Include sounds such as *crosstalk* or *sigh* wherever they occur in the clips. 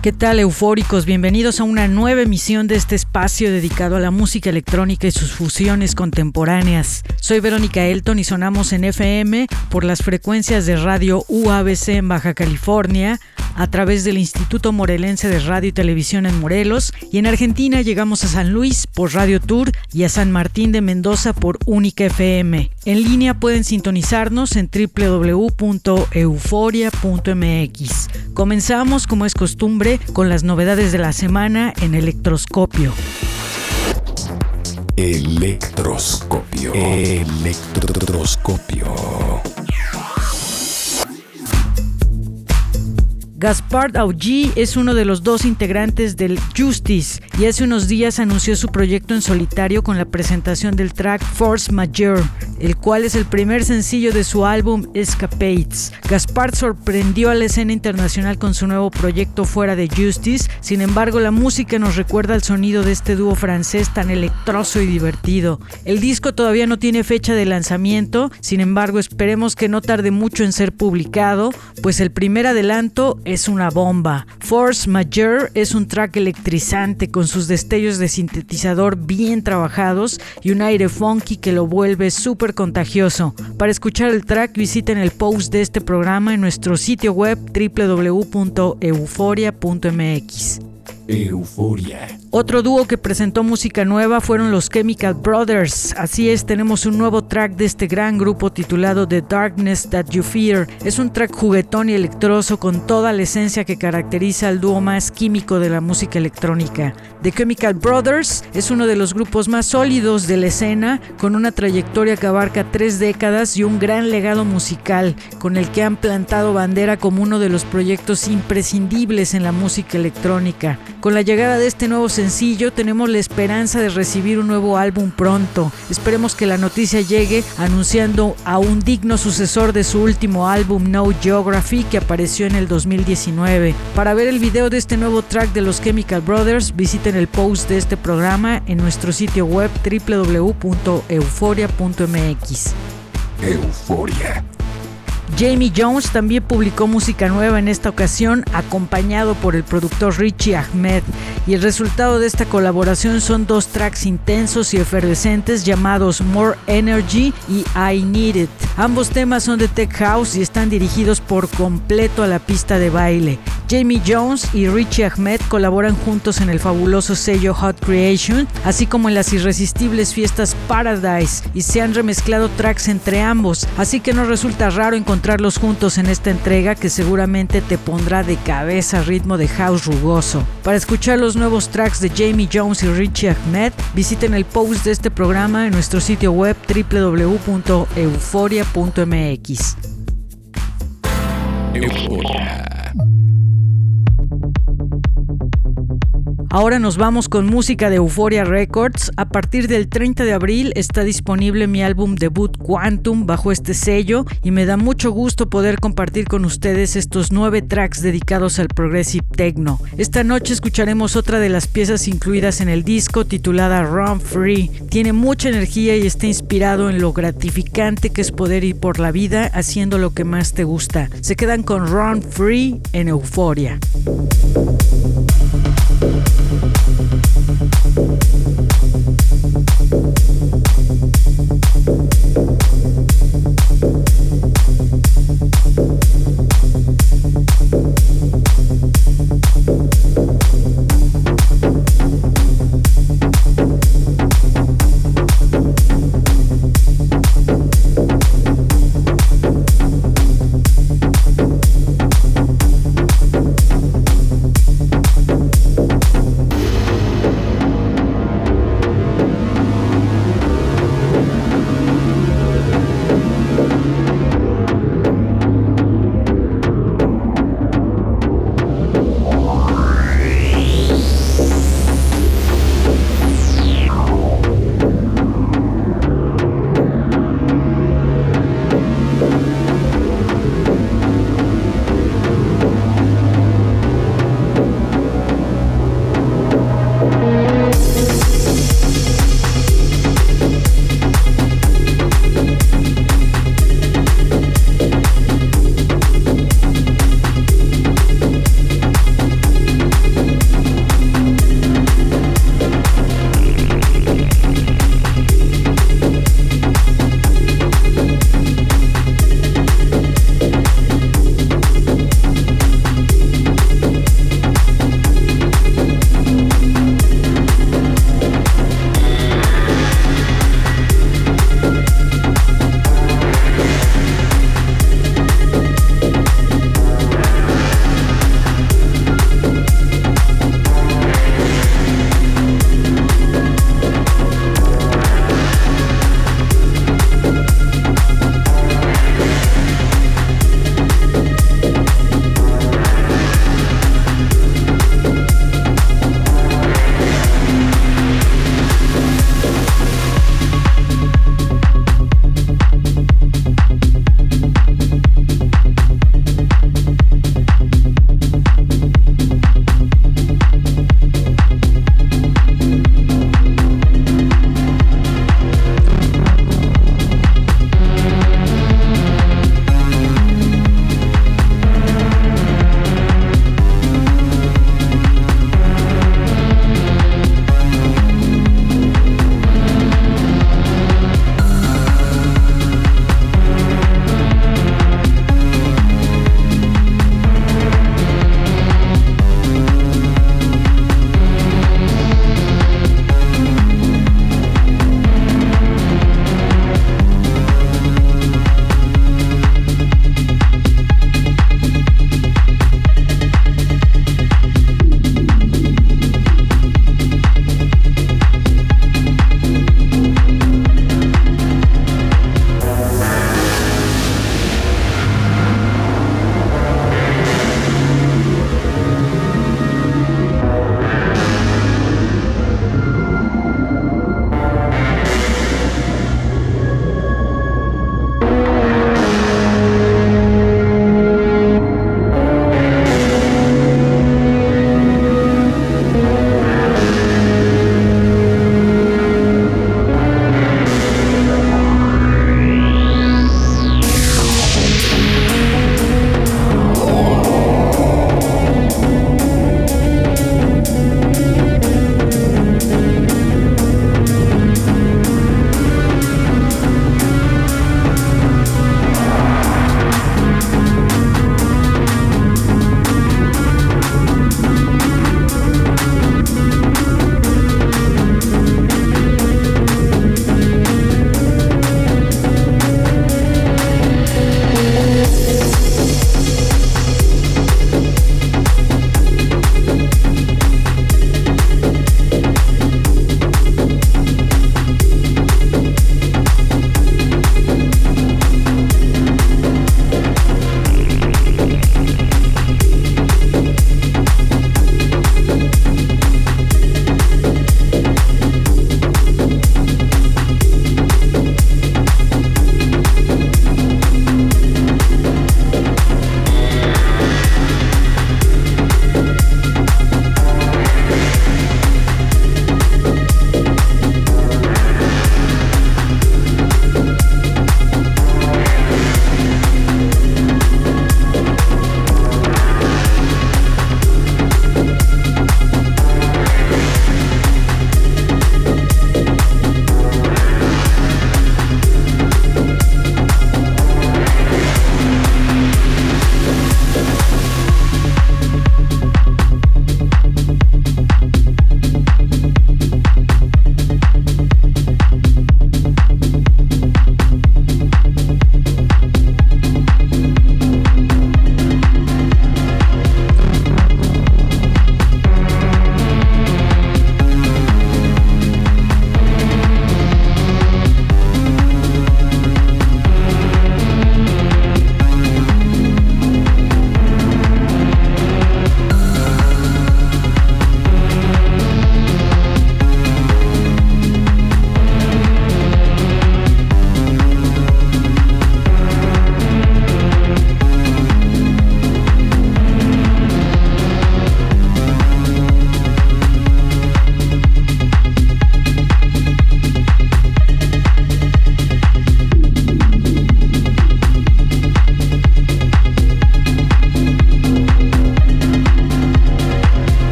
¿Qué tal eufóricos? Bienvenidos a una nueva emisión de este espacio dedicado a la música electrónica y sus fusiones contemporáneas. Soy Verónica Elton y sonamos en FM por las frecuencias de radio UABC en Baja California, a través del Instituto Morelense de Radio y Televisión en Morelos y en Argentina llegamos a San Luis por Radio Tour y a San Martín de Mendoza por Única FM. En línea pueden sintonizarnos en www.euforia.mx. Comenzamos como es costumbre con las novedades de la semana en Electroscopio. Electroscopio. Electroscopio. Gaspard Augie es uno de los dos integrantes del Justice y hace unos días anunció su proyecto en solitario con la presentación del track Force Majeure, el cual es el primer sencillo de su álbum Escapades. Gaspard sorprendió a la escena internacional con su nuevo proyecto fuera de Justice, sin embargo la música nos recuerda al sonido de este dúo francés tan electroso y divertido. El disco todavía no tiene fecha de lanzamiento, sin embargo esperemos que no tarde mucho en ser publicado, pues el primer adelanto es una bomba. Force Majeure es un track electrizante con sus destellos de sintetizador bien trabajados y un aire funky que lo vuelve súper contagioso. Para escuchar el track visiten el post de este programa en nuestro sitio web www.euforia.mx. Euforia. Otro dúo que presentó música nueva fueron los Chemical Brothers. Así es, tenemos un nuevo track de este gran grupo titulado The Darkness That You Fear. Es un track juguetón y electroso con toda la esencia que caracteriza al dúo más químico de la música electrónica. The Chemical Brothers es uno de los grupos más sólidos de la escena, con una trayectoria que abarca tres décadas y un gran legado musical, con el que han plantado bandera como uno de los proyectos imprescindibles en la música electrónica. Con la llegada de este nuevo sencillo tenemos la esperanza de recibir un nuevo álbum pronto. Esperemos que la noticia llegue anunciando a un digno sucesor de su último álbum No Geography que apareció en el 2019. Para ver el video de este nuevo track de los Chemical Brothers, visiten el post de este programa en nuestro sitio web www.euforia.mx. Euforia. Jamie Jones también publicó música nueva en esta ocasión, acompañado por el productor Richie Ahmed, y el resultado de esta colaboración son dos tracks intensos y efervescentes llamados More Energy y I Need It. Ambos temas son de Tech House y están dirigidos por completo a la pista de baile. Jamie Jones y Richie Ahmed colaboran juntos en el fabuloso sello Hot Creation, así como en las irresistibles fiestas Paradise, y se han remezclado tracks entre ambos, así que no resulta raro encontrarlos juntos en esta entrega que seguramente te pondrá de cabeza ritmo de house rugoso. Para escuchar los nuevos tracks de Jamie Jones y Richie Ahmed, visiten el post de este programa en nuestro sitio web www.euforia.mx. Euforia. Ahora nos vamos con música de Euphoria Records. A partir del 30 de abril está disponible mi álbum debut Quantum bajo este sello y me da mucho gusto poder compartir con ustedes estos nueve tracks dedicados al Progressive Techno. Esta noche escucharemos otra de las piezas incluidas en el disco titulada Run Free. Tiene mucha energía y está inspirado en lo gratificante que es poder ir por la vida haciendo lo que más te gusta. Se quedan con Run Free en Euphoria.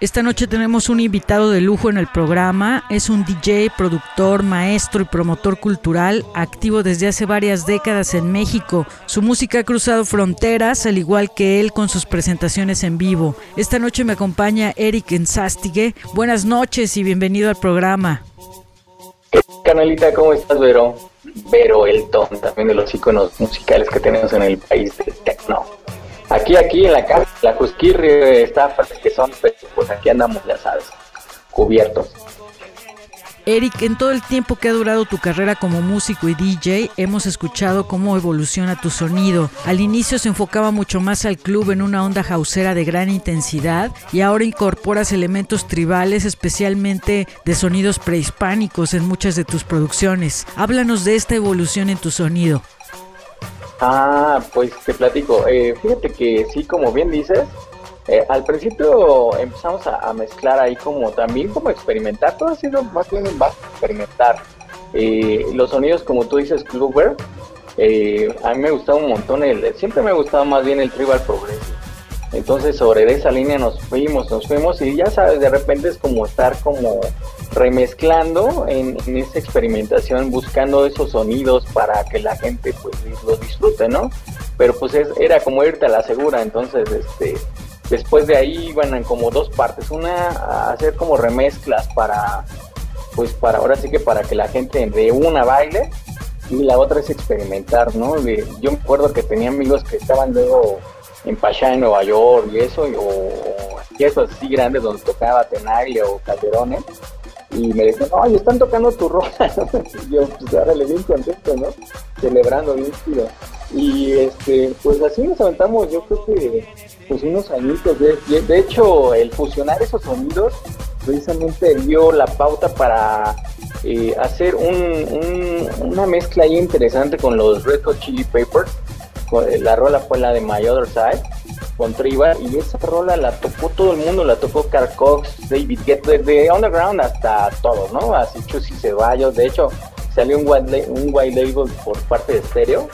Esta noche tenemos un invitado de lujo en el programa. Es un DJ, productor, maestro y promotor cultural, activo desde hace varias décadas en México. Su música ha cruzado fronteras, al igual que él con sus presentaciones en vivo. Esta noche me acompaña Eric Ensastige. Buenas noches y bienvenido al programa. ¿Qué canalita? ¿Cómo estás, Vero? Vero Elton, también de los iconos musicales que tenemos en el país del techno. Aquí, aquí en la casa, la Cusquirri está que son, pues aquí andamos, ya sabes, cubiertos. Eric, en todo el tiempo que ha durado tu carrera como músico y DJ, hemos escuchado cómo evoluciona tu sonido. Al inicio se enfocaba mucho más al club en una onda jausera de gran intensidad y ahora incorporas elementos tribales, especialmente de sonidos prehispánicos en muchas de tus producciones. Háblanos de esta evolución en tu sonido. Ah, pues te platico. Eh, fíjate que sí, como bien dices, eh, al principio empezamos a, mezclar ahí como también como experimentar. Todo ha sido más bien más experimentar. Eh, los sonidos, como tú dices, Kluber, a mí me gustaba un montón. El, siempre me ha gustado más bien el tribal progressive. Entonces sobre esa línea nos fuimos, nos fuimos y ya sabes, de repente es como estar como remezclando en, esa experimentación, buscando esos sonidos para que la gente pues los disfrute, ¿no? Pero pues era como irte a la segura, entonces este después de ahí iban como dos partes, una hacer como remezclas para pues para ahora sí que para que la gente de una baile y la otra es experimentar, ¿no? yo me acuerdo que tenía amigos que estaban luego en Pachá, en Nueva York y eso, o, esos así grandes donde tocaba Tenaglia o Calderones, y me decían, ay, están tocando tu rola, *laughs* y yo, pues ahora le bien contento, ¿no? Celebrando bien chido. Y este, pues así nos aventamos, yo creo que pues unos añitos. De, de hecho, el fusionar esos sonidos precisamente dio la pauta para eh, hacer un, una mezcla ahí interesante con los Red Hot Chili Peppers. La rola fue la de My Other Side con Tribal y esa rola la tocó todo el mundo, la tocó Carl Cox, David Guetta, desde Underground hasta todos, ¿no? Así Chusy Ceballos, de hecho salió un white, un white label por parte de Stereo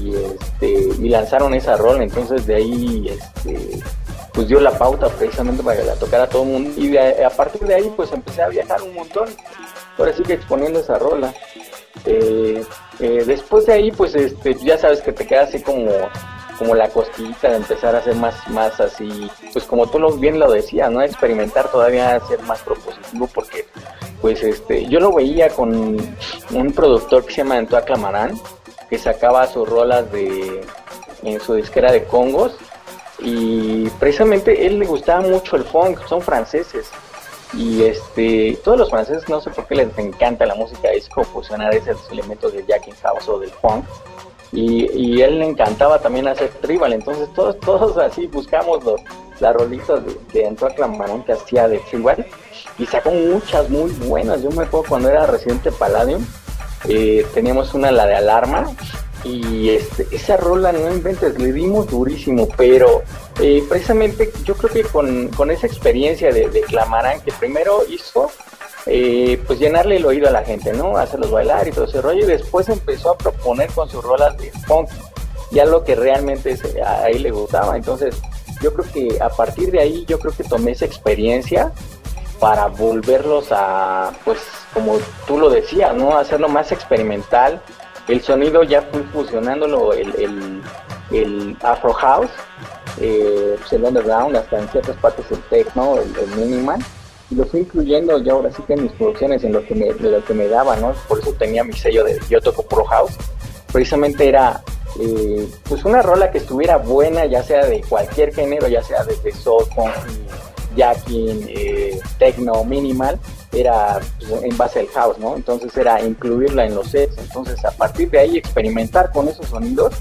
y este y lanzaron esa rola, entonces de ahí este pues dio la pauta precisamente para que la tocara todo el mundo y a partir de ahí pues empecé a viajar un montón, ahora sí que exponiendo esa rola. Eh, eh, después de ahí pues este ya sabes que te quedas así como como la cosquillita de empezar a hacer más, más así, pues como tú lo, bien lo decías, ¿no? Experimentar todavía, ser más propositivo, porque pues este, yo lo veía con un productor que se llama Antoine Clamarán, que sacaba sus rolas de, en su disquera de Congos, y precisamente él le gustaba mucho el funk, son franceses, y este, todos los franceses no sé por qué les encanta la música disco, fusionar esos elementos del Jackie House o del funk, y, él le encantaba también hacer tribal, entonces todos, todos así buscamos los, las rolitas de, de Antoine Clamarón que hacía de tribal y sacó muchas muy buenas. Yo me acuerdo cuando era residente Palladium, eh, teníamos una, la de Alarma, y este, esa rola, no inventes, le dimos durísimo, pero eh, precisamente yo creo que con, con esa experiencia de Clamarán, que primero hizo eh, pues llenarle el oído a la gente, ¿no? Hacerlos bailar y todo ese rollo. Y después empezó a proponer con sus rolas de funk, ya lo que realmente a él le gustaba. Entonces, yo creo que a partir de ahí, yo creo que tomé esa experiencia para volverlos a, pues, como tú lo decías, ¿no? Hacerlo más experimental. El sonido ya fue fusionándolo, el, el, Afro House, eh, pues, el Underground, hasta en ciertas partes el Techno, el, el Minimal y lo fui incluyendo ya ahora sí que en mis producciones, en lo que me, lo que me daba, ¿no? Por eso tenía mi sello de Yo Toco Pro House. Precisamente era eh, pues una rola que estuviera buena, ya sea de cualquier género, ya sea desde soul, funk, jacking, eh, techno, minimal, era pues, en base al house, ¿no? Entonces era incluirla en los sets. Entonces a partir de ahí experimentar con esos sonidos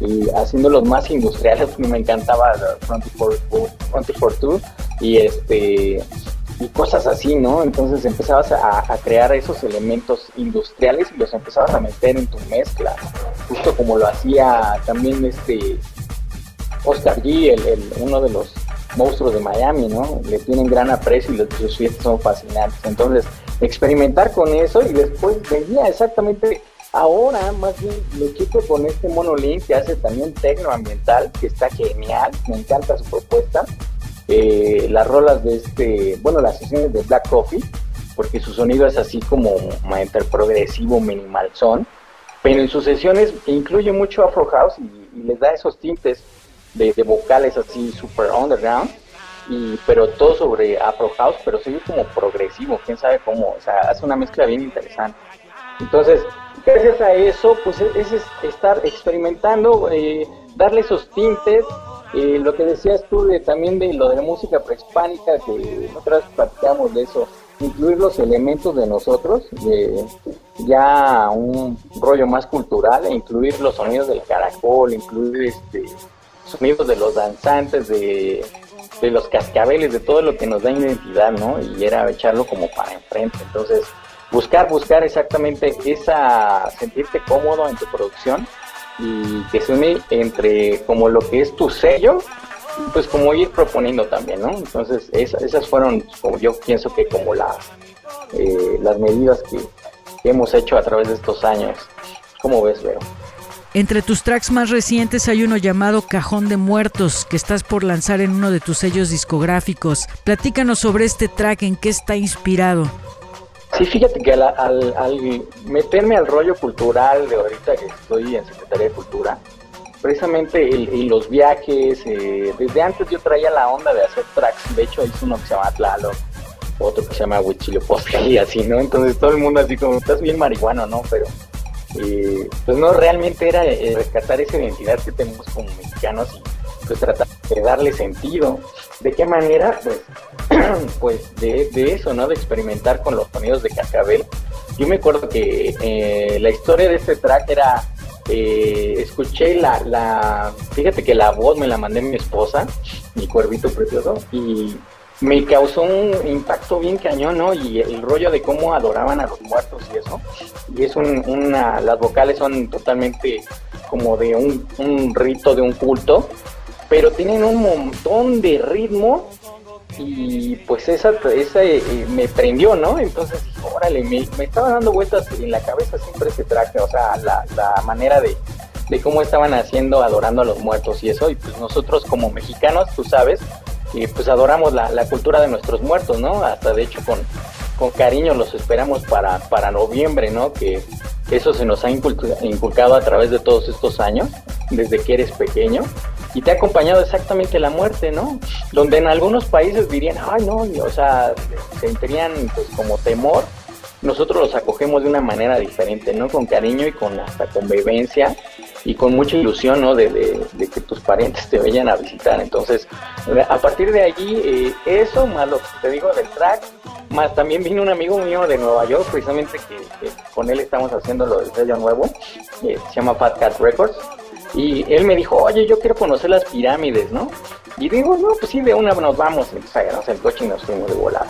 y haciéndolos más industriales, *laughs* me encantaba 24-2 y este y cosas así, ¿no? Entonces empezabas a, crear esos elementos industriales y los empezabas a meter en tu mezcla, justo como lo hacía también este Oscar G, el, uno de los monstruos de Miami, ¿no? Le tienen gran aprecio y sus fiestas son fascinantes. Entonces, experimentar con eso y después venía exactamente ahora, más bien, lo quito con este monolink que hace también tecno ambiental, que está genial, me encanta su propuesta. Eh, las rolas de este, bueno, las sesiones de Black Coffee, porque su sonido es así como entre progresivo, minimal son, pero en sus sesiones incluye mucho Afro House y, les da esos tintes de, vocales así super underground, y, pero todo sobre Afro House, pero sigue como progresivo, quién sabe cómo, o sea, hace una mezcla bien interesante. Entonces, gracias a eso, pues es, estar experimentando, eh, darle esos tintes, eh, lo que decías tú de, también de lo de la música prehispánica, que nosotros platicamos de eso, incluir los elementos de nosotros, de ya un rollo más cultural, e incluir los sonidos del caracol, incluir este sonidos de los danzantes, de, de los cascabeles, de todo lo que nos da identidad, ¿no? Y era echarlo como para enfrente. Entonces, buscar, buscar exactamente esa, sentirte cómodo en tu producción y que se une entre como lo que es tu sello, pues como ir proponiendo también, ¿no? Entonces esas fueron, como yo pienso que como las, eh, las medidas que, hemos hecho a través de estos años. ¿Cómo ves, Vero? Entre tus tracks más recientes hay uno llamado Cajón de Muertos, que estás por lanzar en uno de tus sellos discográficos. Platícanos sobre este track, en qué está inspirado. Sí, fíjate que al, meterme al rollo cultural de ahorita que estoy en Secretaría de Cultura, precisamente y los viajes, eh, desde antes yo traía la onda de hacer tracks, de hecho hice uno que se llama Tlalo, otro que se llama Huichilopochtli y así, ¿no? Entonces todo el mundo así como, estás bien marihuano, ¿no? Pero eh, pues no, realmente era eh, rescatar esa identidad que tenemos como mexicanos pues tratar de darle sentido. ¿De qué manera? Pues *clears throat* pues de, eso, ¿no? De experimentar con los sonidos de cascabel. Yo me acuerdo que eh, la historia de este track era, eh, escuché la, la, fíjate que la voz me la mandé mi esposa, mi cuervito precioso, y me causó un impacto bien cañón, ¿no? Y el rollo de cómo adoraban a los muertos y eso. Y es una, las vocales son totalmente como de un, un rito, de un culto, pero tienen un montón de ritmo y pues esa, esa eh, me prendió, ¿no? Entonces, órale, me, me, estaba dando vueltas en la cabeza siempre ese traje, o sea, la, la manera de, de, cómo estaban haciendo, adorando a los muertos y eso, y pues nosotros como mexicanos, tú sabes, y pues adoramos la, la cultura de nuestros muertos, ¿no? Hasta de hecho con, con cariño los esperamos para, para noviembre, ¿no? Que eso se nos ha inculcado a través de todos estos años, desde que eres pequeño y te ha acompañado exactamente la muerte, ¿no? Donde en algunos países dirían, ay, no, o sea, sentirían pues como temor. Nosotros los acogemos de una manera diferente, ¿no? Con cariño y con hasta convivencia y con mucha ilusión, ¿no? De, que tus parientes te vayan a visitar. Entonces, a partir de allí, eh, eso, más lo que te digo del track, más también vino un amigo mío de Nueva York, precisamente que, con él estamos haciendo lo del sello nuevo, eh, se llama Fat Cat Records y él me dijo, oye, yo quiero conocer las pirámides, ¿no? Y digo, no, pues sí, de una nos vamos. Entonces agarramos el coche y nos fuimos de volada.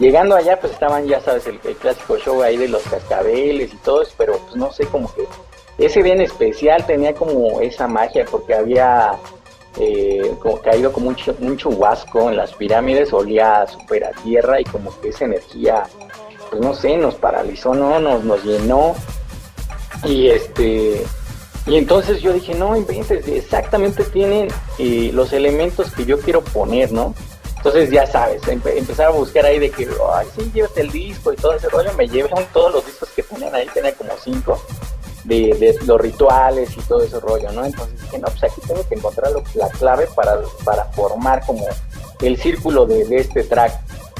Llegando allá, pues estaban, ya sabes, el, clásico show ahí de los cascabeles y todo eso, pero pues no sé, como que ese día en especial tenía como esa magia porque había eh, como caído como un, un, chubasco en las pirámides, olía súper a tierra y como que esa energía, pues no sé, nos paralizó, ¿no? Nos, nos llenó. Y este, y entonces yo dije, no inventes, exactamente tienen eh, los elementos que yo quiero poner, ¿no? Entonces ya sabes, empezar a buscar ahí de que, ay, sí, llévate el disco y todo ese rollo, me llevan todos los discos que tenían ahí, tenía como cinco, de, los rituales y todo ese rollo, ¿no? Entonces dije, no, pues aquí tengo que encontrar la clave para, para formar como el círculo de, este track.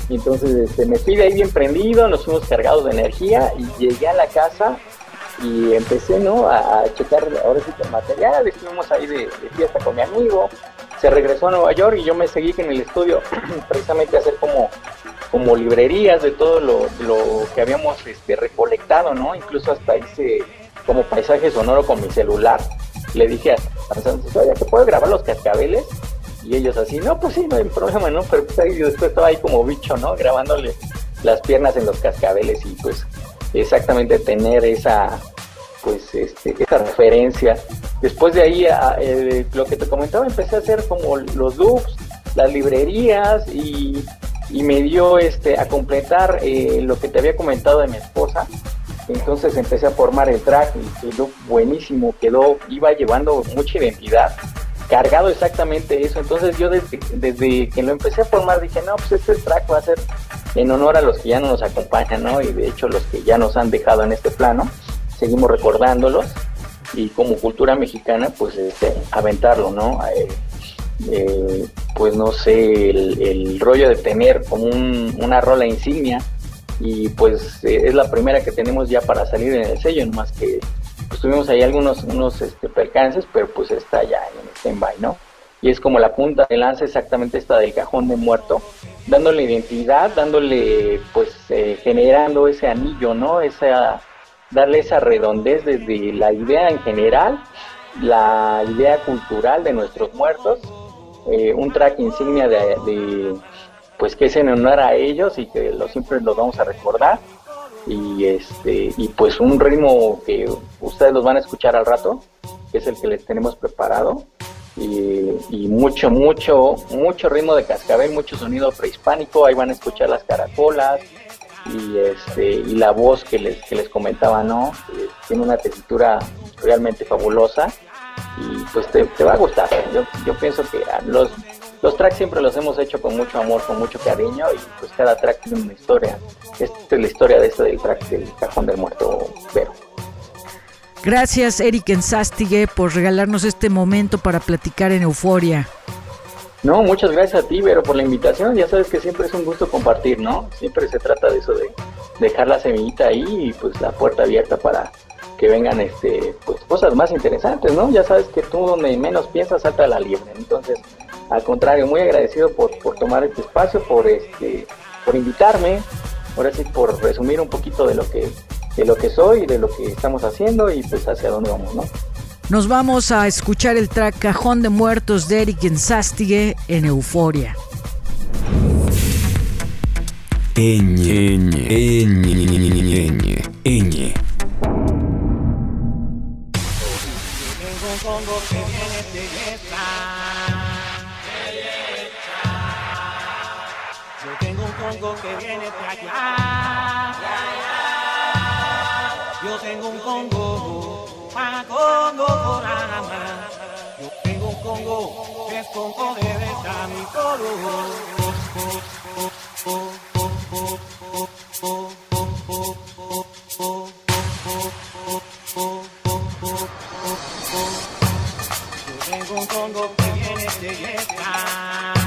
Y entonces este, me fui de ahí bien prendido, nos fuimos cargados de energía y llegué a la casa y empecé ¿no? a, checar ahora sí el material, estuvimos ahí de, fiesta con mi amigo, se regresó a Nueva York y yo me seguí en el estudio *clears throat* precisamente a hacer como, como librerías de todo lo, que habíamos este, recolectado, ¿no? Incluso hasta hice como paisaje sonoro con mi celular. Le dije a oye, ¿te puedo grabar los cascabeles? Y ellos así, no, pues sí, no hay problema, ¿no? Pero pues ahí, después estaba ahí como bicho, ¿no? Grabándole las piernas en los cascabeles y pues exactamente tener esa pues este, esa referencia. Después de ahí, eh, lo que te comentaba, empecé a hacer como los loops, las librerías y, me dio este a completar eh, lo que te había comentado de mi esposa. Entonces empecé a formar el track y quedó buenísimo, quedó, iba llevando mucha identidad, cargado exactamente eso. Entonces yo desde, que lo empecé a formar dije, no, pues este track va a ser en honor a los que ya no nos acompañan, ¿no? Y de hecho los que ya nos han dejado en este plano, seguimos recordándolos y como cultura mexicana, pues este, aventarlo, ¿no? Eh, eh, pues no sé, el, rollo de tener como una rola insignia y pues eh, es la primera que tenemos ya para salir en el sello, más que pues tuvimos ahí algunos unos este, percances, pero pues está ya en stand-by, ¿no? Y es como la punta de lanza exactamente esta del cajón de muerto, dándole identidad, dándole, pues, generando ese anillo, ¿no? Esa, darle esa redondez desde la idea en general, la idea cultural de nuestros muertos, eh, un track insignia de, pues que es en honor a ellos y que lo siempre los vamos a recordar. Y este y pues un ritmo que ustedes los van a escuchar al rato que es el que les tenemos preparado. Y, mucho mucho mucho ritmo de cascabel mucho sonido prehispánico. Ahí van a escuchar las caracolas y este y la voz que les que les comentaba no eh, tiene una tesitura realmente fabulosa y pues te, va a gustar. Yo, yo pienso que los los tracks siempre los hemos hecho con mucho amor con mucho cariño y pues cada track tiene una historia esta es la historia de este del track del cajón del muerto pero Gracias Eric Ensastigue por regalarnos este momento para platicar en Euforia. No, muchas gracias a ti, Vero, por la invitación. Ya sabes que siempre es un gusto compartir, ¿no? Siempre se trata de eso de dejar la semillita ahí y pues la puerta abierta para que vengan este pues cosas más interesantes, ¿no? Ya sabes que tú donde menos piensas salta la liebre. Entonces, al contrario, muy agradecido por, por tomar este espacio, por este por invitarme, ahora sí por resumir un poquito de lo que de lo que soy, de lo que estamos haciendo y pues hacia dónde vamos, ¿no? Nos vamos a escuchar el track Cajón de Muertos de Eric Ensastigue en Euforia. Eñe, eñe, eñe, eñe, tengo congo que viene de allá. Yo tengo un congo para Congo Corama. Yo tengo un Congo que es con poderes a mi coro. Yo tengo un Congo que viene de Yesca.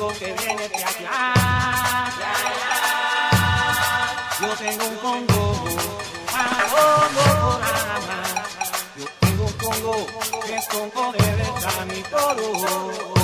Congo que viene de allá. Yo tengo un Congo, a Congo. Yo tengo un Congo que es con poderes a mi coro.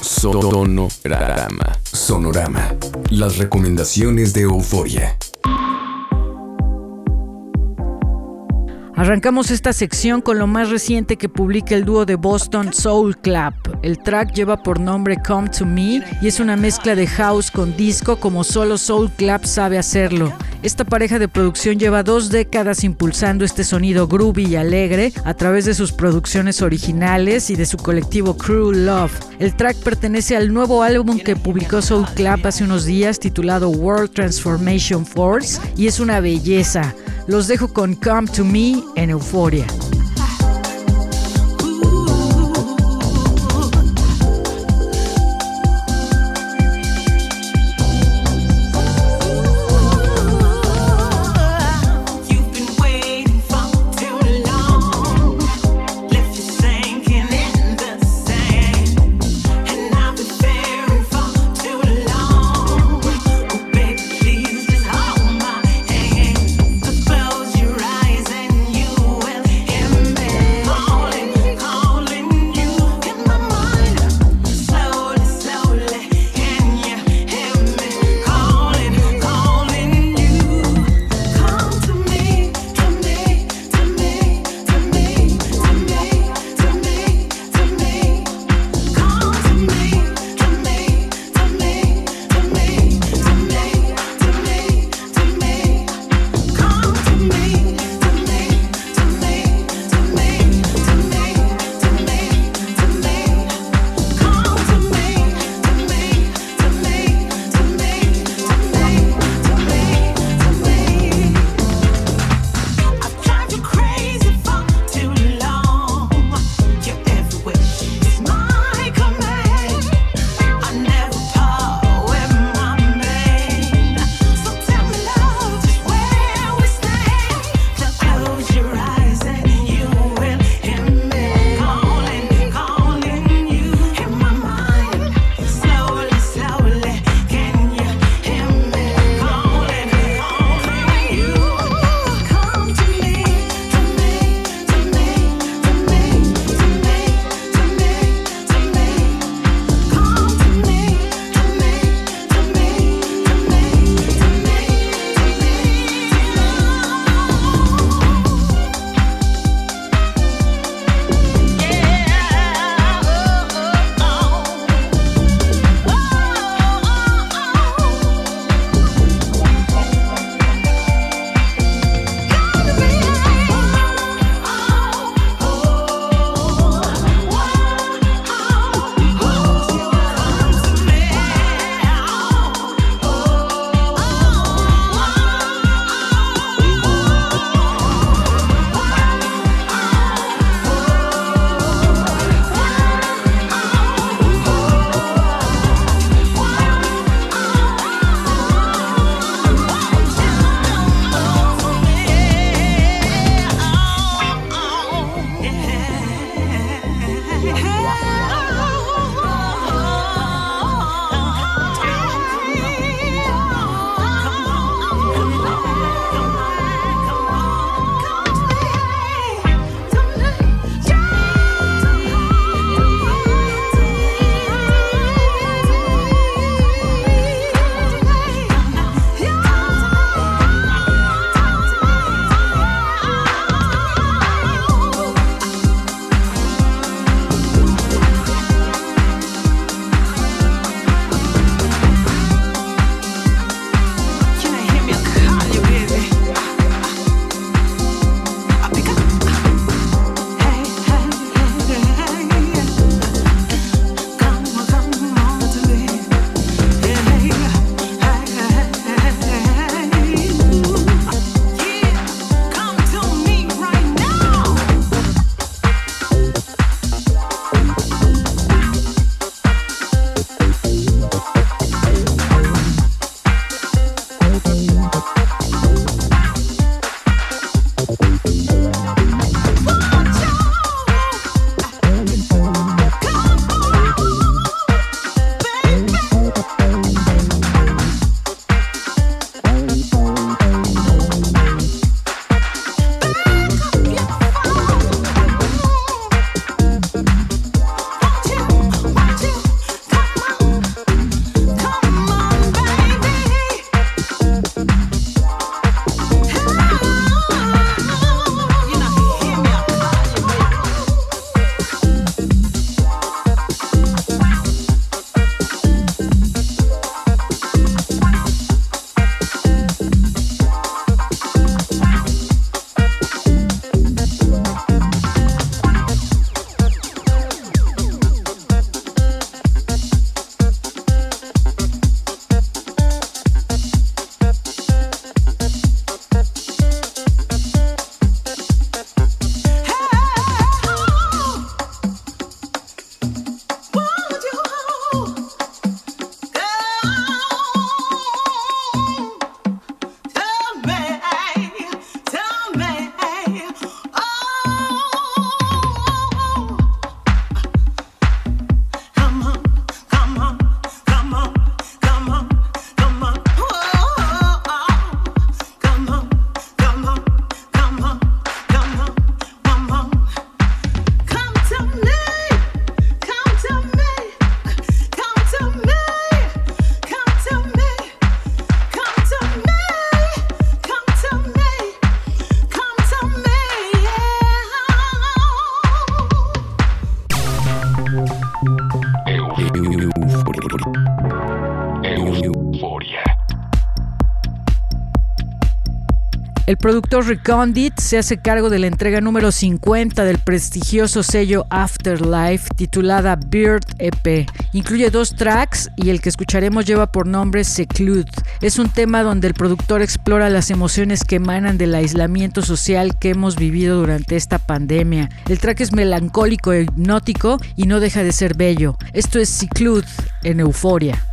Sonorama. Sonorama. Las recomendaciones de Euforia. Arrancamos esta sección con lo más reciente que publica el dúo de Boston Soul Club. El track lleva por nombre Come to Me y es una mezcla de house con disco como solo Soul Club sabe hacerlo. Esta pareja de producción lleva dos décadas impulsando este sonido groovy y alegre a través de sus producciones originales y de su colectivo Crew Love. El track pertenece al nuevo álbum que publicó Soul Club hace unos días titulado World Transformation Force y es una belleza. Los dejo con Come to Me en Euforia. Hey, hey. Productor Recondit se hace cargo de la entrega número 50 del prestigioso sello Afterlife titulada Bird EP. Incluye dos tracks y el que escucharemos lleva por nombre Seclude. Es un tema donde el productor explora las emociones que emanan del aislamiento social que hemos vivido durante esta pandemia. El track es melancólico e hipnótico y no deja de ser bello. Esto es Seclude en. Euforia.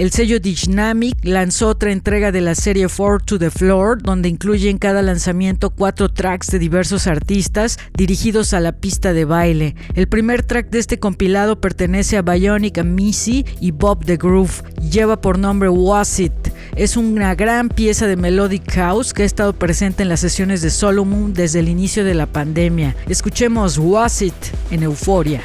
El sello Dynamic lanzó otra entrega de la serie Four to the Floor, donde incluye en cada lanzamiento cuatro tracks de diversos artistas dirigidos a la pista de baile. El primer track de este compilado pertenece a Bionic Missy y Bob the Groove. Lleva por nombre Was It. Es una gran pieza de Melodic House que ha estado presente en las sesiones de Solomon desde el inicio de la pandemia. Escuchemos Was It en Euforia.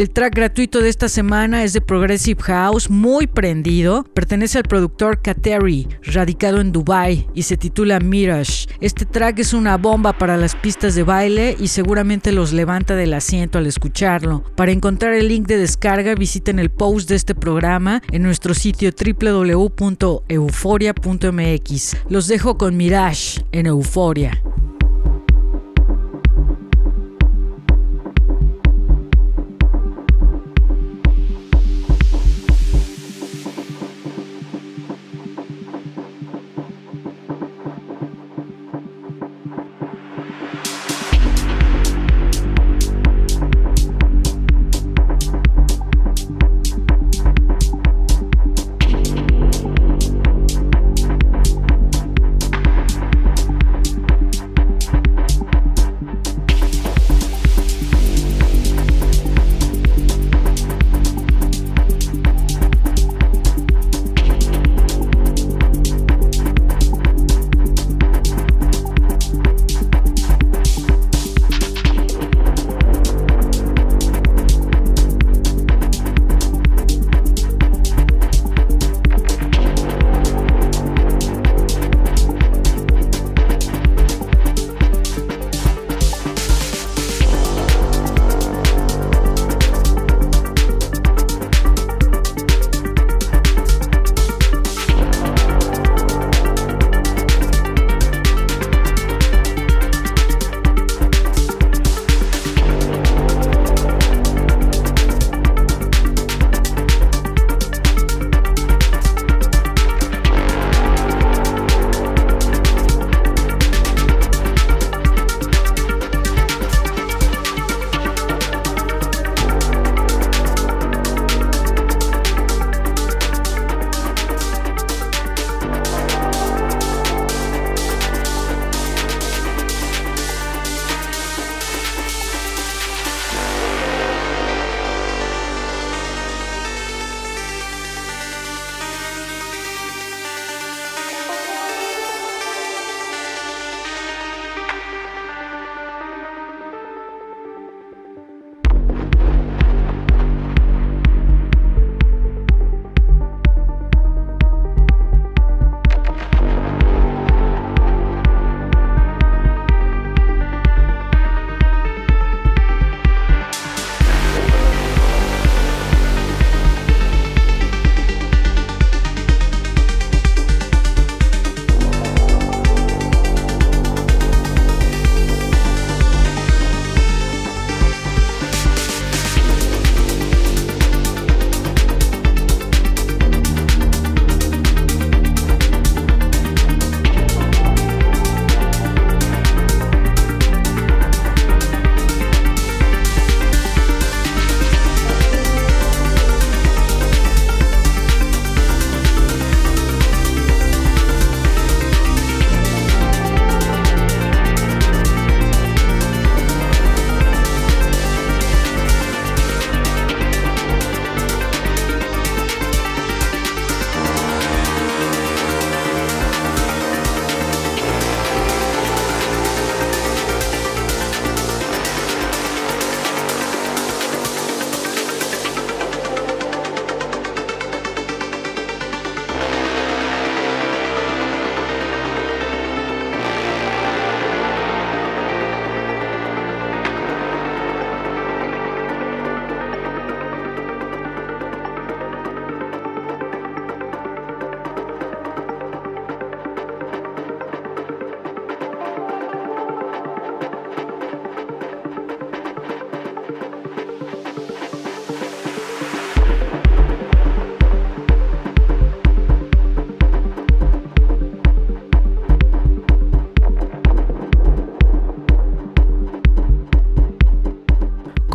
El track gratuito de esta semana es de Progressive House, muy prendido. Pertenece al productor Kateri, radicado en Dubai, y se titula Mirage. Este track es una bomba para las pistas de baile y seguramente los levanta del asiento al escucharlo. Para encontrar el link de descarga, visiten el post de este programa en nuestro sitio www.euforia.mx. Los dejo con Mirage en Euforia.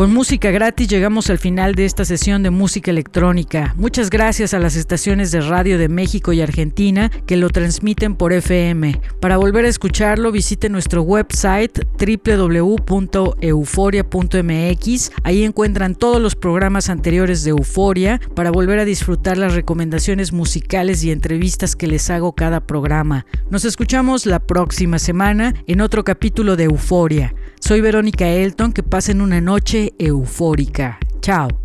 Con música gratis llegamos al final de esta sesión de música electrónica. Muchas gracias a las estaciones de radio de México y Argentina que lo transmiten por FM. Para volver a escucharlo visite nuestro website www.euforia.mx. Ahí encuentran todos los programas anteriores de Euforia para volver a disfrutar las recomendaciones musicales y entrevistas que les hago cada programa. Nos escuchamos la próxima semana en otro capítulo de Euforia. Soy Verónica Elton, que pasen una noche eufórica. Chao.